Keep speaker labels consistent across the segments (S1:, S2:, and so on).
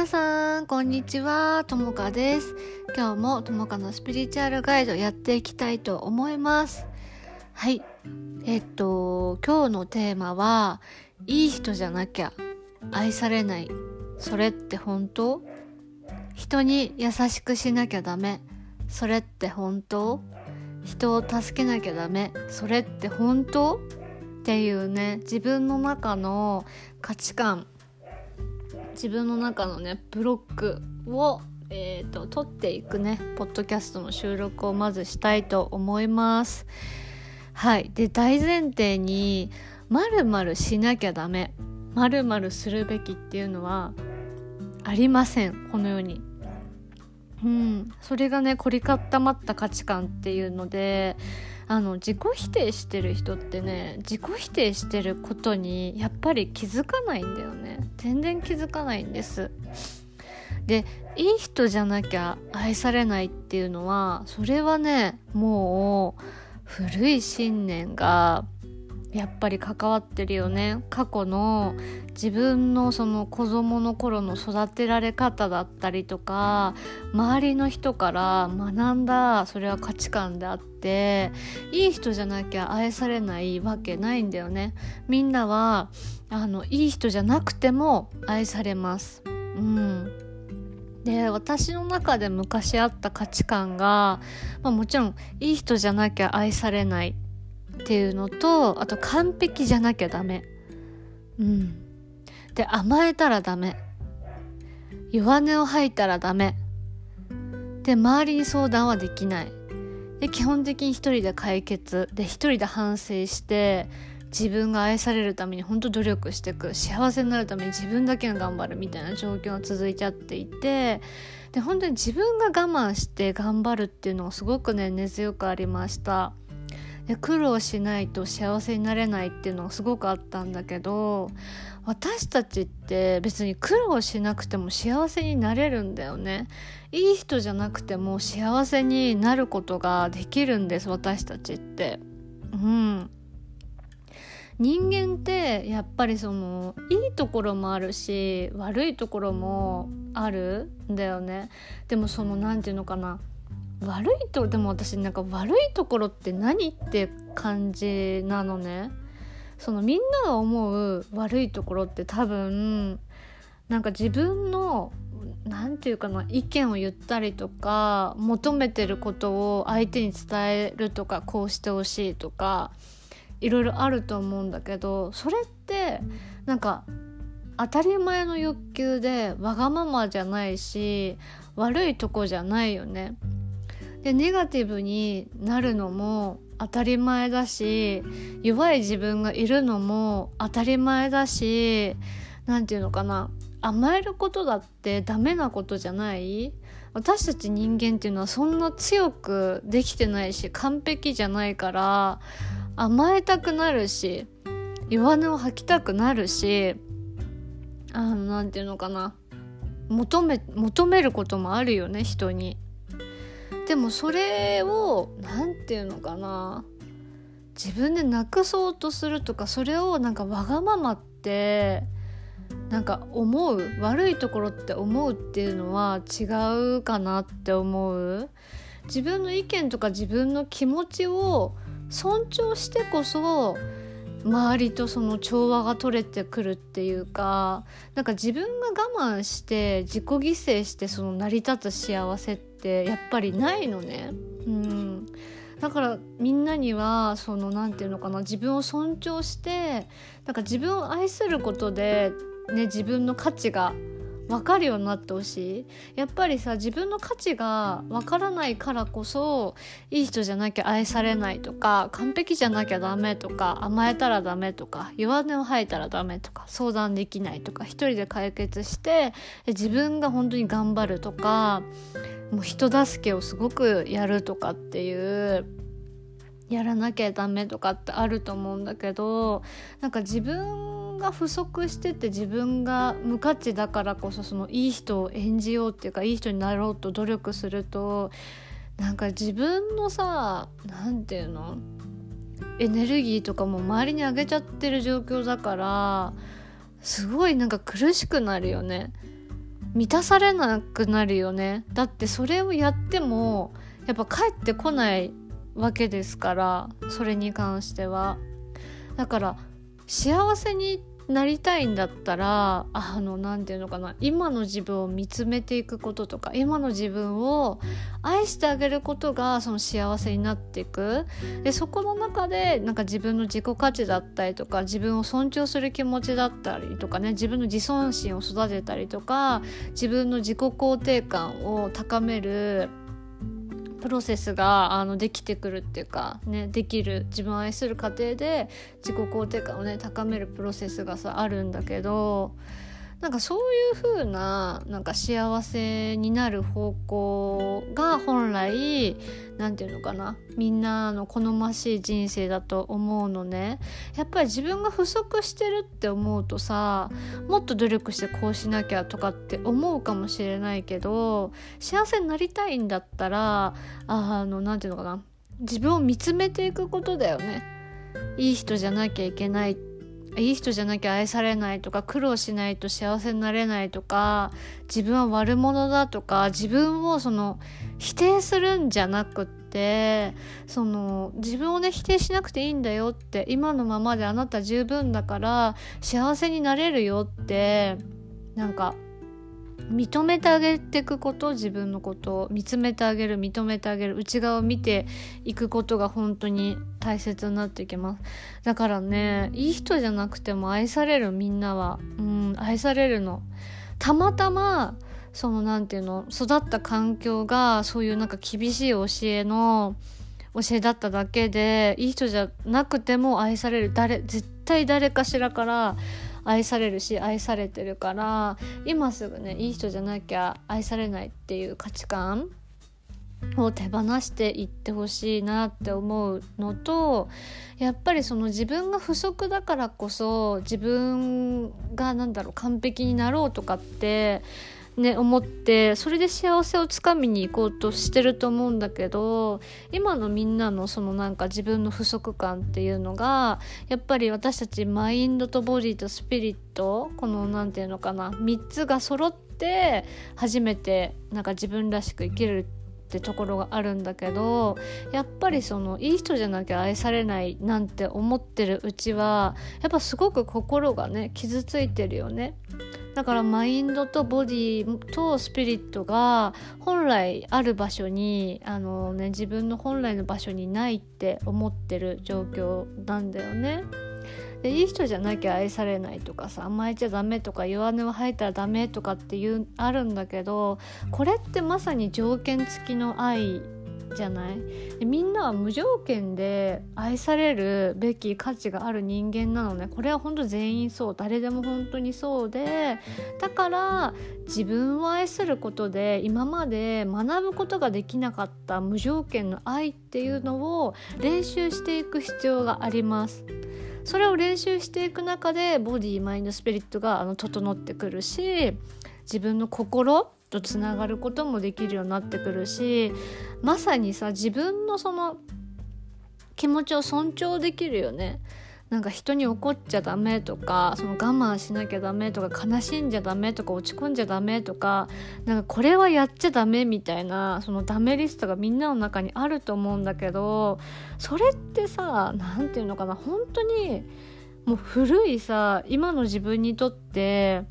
S1: 皆さんこんにちは。ともかです。今日もともかのスピリチュアルガイドやっていきたいと思います。はい。えっと今日のテーマはいい人じゃなきゃ愛されない。それって本当？人に優しくしなきゃダメ。それって本当？人を助けなきゃダメ。それって本当？っていうね自分の中の価値観。自分の中のねブロックを、えーと、取っていくねポッドキャストの収録をまずしたいと思います。はいで大前提にまるまるしなきゃダメまるするべきっていうのはありませんこの世に。うん、それがね凝り固まった価値観っていうのであの自己否定してる人ってね自己否定してることにやっぱり気づかないんだよね。全然気づかないんです。でいい人じゃなきゃ愛されないっていうのはそれはねもう古い信念がやっぱり関わってるよね。過去の自分のその子供の頃の育てられ方だったりとか周りの人から学んだそれは価値観であっていい人じゃなきゃ愛されないわけないんだよね。みんなはあのいい人じゃなくても愛されます。うん。で私の中で昔あった価値観が、まあ、もちろんいい人じゃなきゃ愛されない。っていうのとあと完璧じゃなきゃダメ。うん。で甘えたらダメ。弱音を吐いたらダメ。で周りに相談はできない。で基本的に一人で解決。で一人で反省して自分が愛されるために本当努力していく。幸せになるために自分だけが頑張る。みたいな状況が続いちゃっていて。で本当に自分が我慢して頑張るっていうのがすごくね根強くありました。で苦労しないと幸せになれないっていうのがすごくあったんだけど私たちって別に苦労しなくても幸せになれるんだよね。いい人じゃなくても幸せになることができるんです私たちって。うん。人間ってやっぱりそのいいところもあるし悪いところもあるんだよね。でもその何て言うのかな。悪いとでも私なんか悪いところって何って感じなのねそのみんなが思う悪いところって多分なんか自分の何て言うかな意見を言ったりとか求めてることを相手に伝えるとかこうしてほしいとかいろいろあると思うんだけどそれってなんか当たり前の欲求でわがままじゃないし悪いとこじゃないよね。でネガティブになるのも当たり前だし弱い自分がいるのも当たり前だし何て言うのかな甘えることだってダメなことじゃない？私たち人間っていうのはそんな強くできてないし完璧じゃないから甘えたくなるし弱音を吐きたくなるしあの何て言うのかな求め求めることもあるよね人に。でもそれを何て言うのかな。自分でなくそうとするとかそれをなんかわがままってなんか思う悪いところって思うっていうのは違うかなって思う。自分の意見とか自分の気持ちを尊重してこそ周りとその調和が取れてくるっていうかなんか自分が我慢して自己犠牲してその成り立つ幸せってってやっぱりないのね。うんだからみんなにはその何て言うのかな自分を尊重してなんか自分を愛することで、ね、自分の価値が分かるようになってほしい。やっぱりさ自分の価値が分からないからこそいい人じゃなきゃ愛されないとか完璧じゃなきゃダメとか甘えたらダメとか弱音を吐いたらダメとか相談できないとか一人で解決して自分が本当に頑張るとかもう人助けをすごくやるとかっていうやらなきゃダメとかってあると思うんだけどなんか自分が不足してて自分が無価値だからこそそのいい人を演じようっていうかいい人になろうと努力するとなんか自分のさ何て言うの？エネルギーとかも周りにあげちゃってる状況だからすごいなんか苦しくなるよね。満たされなくなるよね。だってそれをやってもやっぱ帰ってこないわけですからそれに関しては。だから幸せになりたいんだったらあの何て言うのかな今の自分を見つめていくこととか今の自分を愛してあげることがその幸せになっていく。でそこの中でなんか自分の自己価値だったりとか自分を尊重する気持ちだったりとかね自分の自尊心を育てたりとか自分の自己肯定感を高めるプロセスがあのできてくるっていうか、ね、できる自分を愛する過程で自己肯定感をね高めるプロセスがさあるんだけどなんかそういう風ななんか幸せになる方向が本来何て言うのかなみんなの好ましい人生だと思うのね。やっぱり自分が不足してるって思うとさもっと努力してこうしなきゃとかって思うかもしれないけど幸せになりたいんだったらあの何て言うのかな自分を見つめていくことだよね。いい人じゃなきゃいけないっていい人じゃなきゃ愛されないとか苦労しないと幸せになれないとか自分は悪者だとか自分をその否定するんじゃなくってその自分をね否定しなくていいんだよって今のままであなた十分だから幸せになれるよってなんか認めてあげていくこと自分のことを見つめてあげる認めてあげる内側を見ていくことが本当に大切になってきます。だからねいい人じゃなくても愛されるみんなはうん愛されるの。たまたまその何て言うの育った環境がそういうなんか厳しい教えの教えだっただけでいい人じゃなくても愛される。誰絶対誰かしらから愛されるし愛されてるから今すぐねいい人じゃなきゃ愛されないっていう価値観を手放していってほしいなって思うのとやっぱりその自分が不足だからこそ自分が何だろう完璧になろうとかってね思ってそれで幸せをつかみに行こうとしてると思うんだけど今のみんなのそのなんか自分の不足感っていうのがやっぱり私たちマインドとボディとスピリットこの何て言うのかな3つが揃って初めてなんか自分らしく生きるってところがあるんだけどやっぱりそのいい人じゃなきゃ愛されないなんて思ってるうちはやっぱすごく心がね傷ついてるよね。だからマインドとボディとスピリットが本来ある場所にあの、ね、自分の本来の場所にないって思ってる状況なんだよね。でいい人じゃなきゃ愛されないとかさ甘えちゃダメとか弱音を吐いたらダメとかっていうあるんだけどこれってまさに条件付きの愛じゃない？でみんなは無条件で愛されるべき価値がある人間なのね。これは本当全員そう。誰でも本当にそうで。だから自分を愛することで今まで学ぶことができなかった無条件の愛っていうのを練習していく必要があります。それを練習していく中でボディマインドスピリットがあの整ってくるし自分の心とつながることもできるようになってくるしまさにさ自分のその気持ちを尊重できるよね。なんか人に怒っちゃダメとかその我慢しなきゃダメとか悲しんじゃダメとか落ち込んじゃダメとかなんかこれはやっちゃダメみたいなそのダメリストがみんなの中にあると思うんだけどそれってさ何て言うのかな本当にもう古いさ今の自分にとって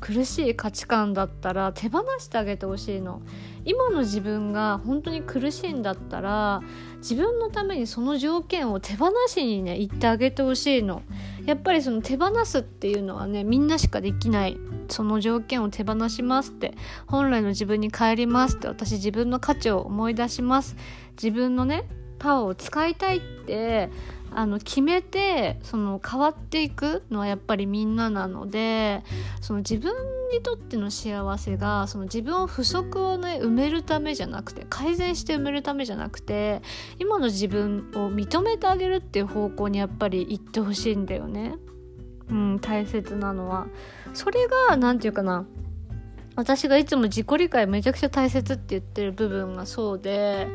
S1: 苦しい価値観だったら手放してあげてほしいの。今の自分が本当に苦しいんだったら自分のためにその条件を手放しにね言ってあげてほしいの。やっぱりその手放すっていうのはねみんなしかできない。その条件を手放しますって。本来の自分に帰りますって。私自分の価値を思い出します。自分のねパワーを使いたいってあの決めてその変わっていくのはやっぱりみんななのでその自分にとっての幸せがその自分を不足をね埋めるためじゃなくて改善して埋めるためじゃなくて今の自分を認めてあげるっていう方向にやっぱり行ってほしいんだよね。うん、大切なのはそれが何て言うかな私がいつも自己理解めちゃくちゃ大切って言ってる部分がそうで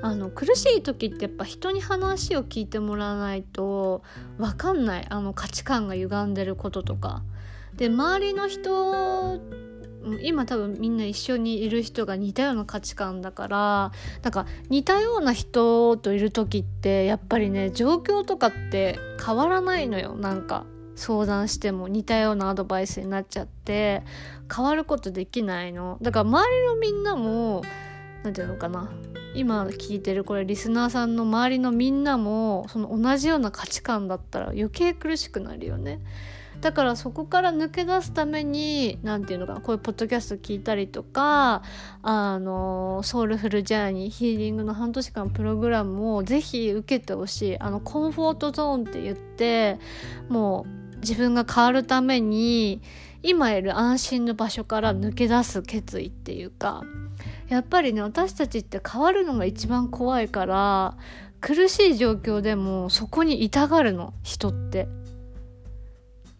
S1: あの苦しい時ってやっぱ人に話を聞いてもらわないと分かんないあの価値観が歪んでることとか。で周りの人今多分みんな一緒にいる人が似たような価値観だからなんか似たような人といる時ってやっぱりね状況とかって変わらないのよなんか相談しても似たようなアドバイスになっちゃって変わることできないの。だから周りのみんなも何て言うのかな。今聞いてるこれリスナーさんの周りのみんなもその同じような価値観だったら余計苦しくなるよね。だからそこから抜け出すために何て言うのかな。こういうポッドキャスト聞いたりとかあのソウルフルジャーニーヒーリングの半年間プログラムをぜひ受けてほしい。あのコンフォートゾーンって言ってもう自分が変わるために今いる安心の場所から抜け出す決意っていうかやっぱりね私たちって変わるのが一番怖いから苦しい状況でもそこにいたがるの人って。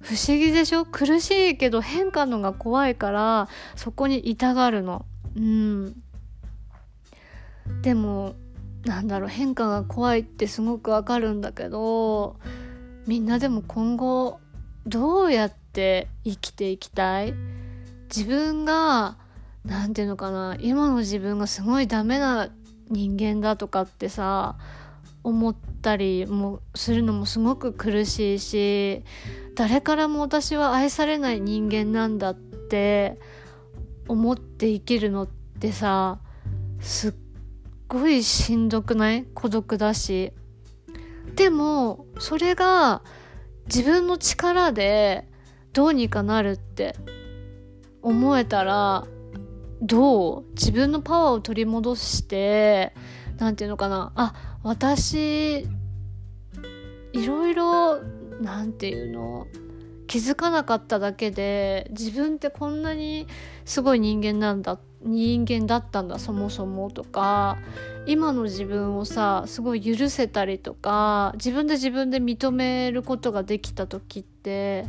S1: 不思議でしょ？苦しいけど変化のが怖いからそこにいたがるの。うん。でもなんだろう変化が怖いってすごくわかるんだけどみんなでも今後どうやって生きていきたい？自分が何て言うのかな今の自分がすごいダメな人間だとかってさ思ったりもするのもすごく苦しいし誰からも私は愛されない人間なんだって思って生きるのってさすっごいしんどくない？孤独だし。でもそれが自分の力でどうにかなるって思えたらどう自分のパワーを取り戻して何て言うのかなあ私いろいろ何て言うの気づかなかっただけで自分ってこんなにすごい人間なんだって人間だったんだそもそもとか。今の自分をさすごい許せたりとか自分で自分で認めることができた時って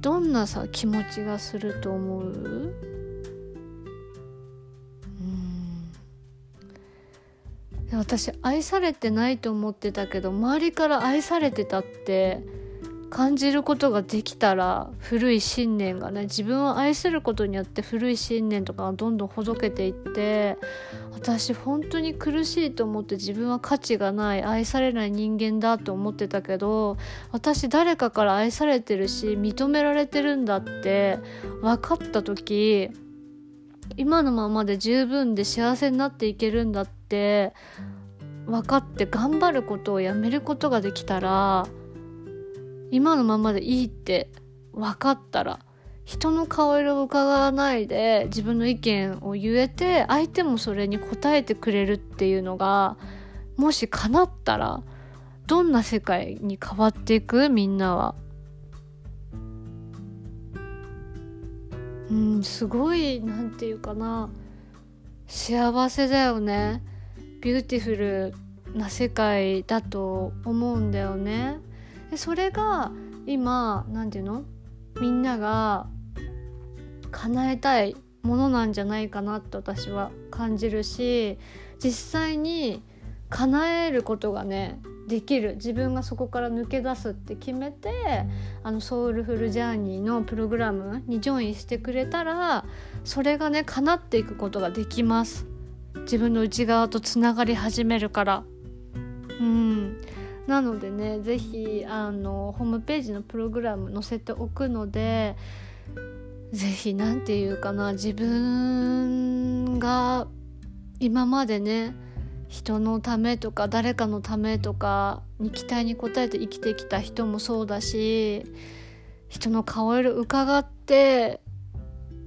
S1: どんなさ気持ちがすると思う？うん。私愛されてないと思ってたけど周りから愛されてたって感じることができたら古い信念がね自分を愛することによって古い信念とかがどんどんほどけていって私本当に苦しいと思って自分は価値がない愛されない人間だと思ってたけど私誰かから愛されてるし認められてるんだって分かった時今のままで十分で幸せになっていけるんだって分かって頑張ることをやめることができたら今のままでいいって分かったら人の顔色を伺わないで自分の意見を言えて相手もそれに応えてくれるっていうのがもし叶ったらどんな世界に変わっていく？みんなは。うんすごいなんていうかな幸せだよね beautiful な世界だと思うんだよね。でそれが今何て言うの？みんなが叶えたいものなんじゃないかなって私は感じるし実際に叶えることがねできる。自分がそこから抜け出すって決めてあのソウルフルジャーニーのプログラムにジョインしてくれたらそれがね叶っていくことができます。自分の内側とつながり始めるから。なのでね是非あのホームページのプログラム載せておくので是非何て言うかな自分が今までね人のためとか誰かのためとかに期待に応えて生きてきた人もそうだし人の顔色伺って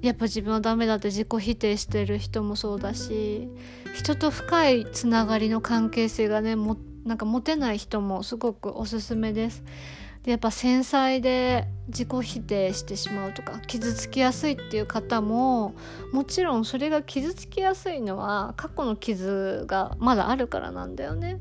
S1: やっぱ自分はダメだって自己否定してる人もそうだし人と深いつながりの関係性がねもなんか持てない人もすごくおすすめです。でやっぱ繊細で自己否定してしまうとか傷つきやすいっていう方ももちろんそれが傷つきやすいのは過去の傷がまだあるからなんだよね。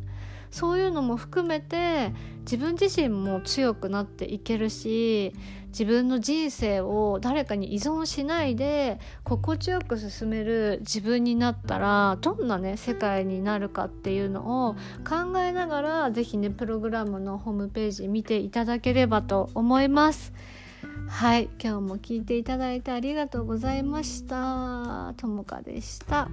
S1: そういうのも含めて自分自身も強くなっていけるし自分の人生を誰かに依存しないで心地よく進める自分になったらどんなね世界になるかっていうのを考えながら是非ねプログラムのホームページ見ていただければと思います。はい今日も聞いていただいてありがとうございましたともかでした。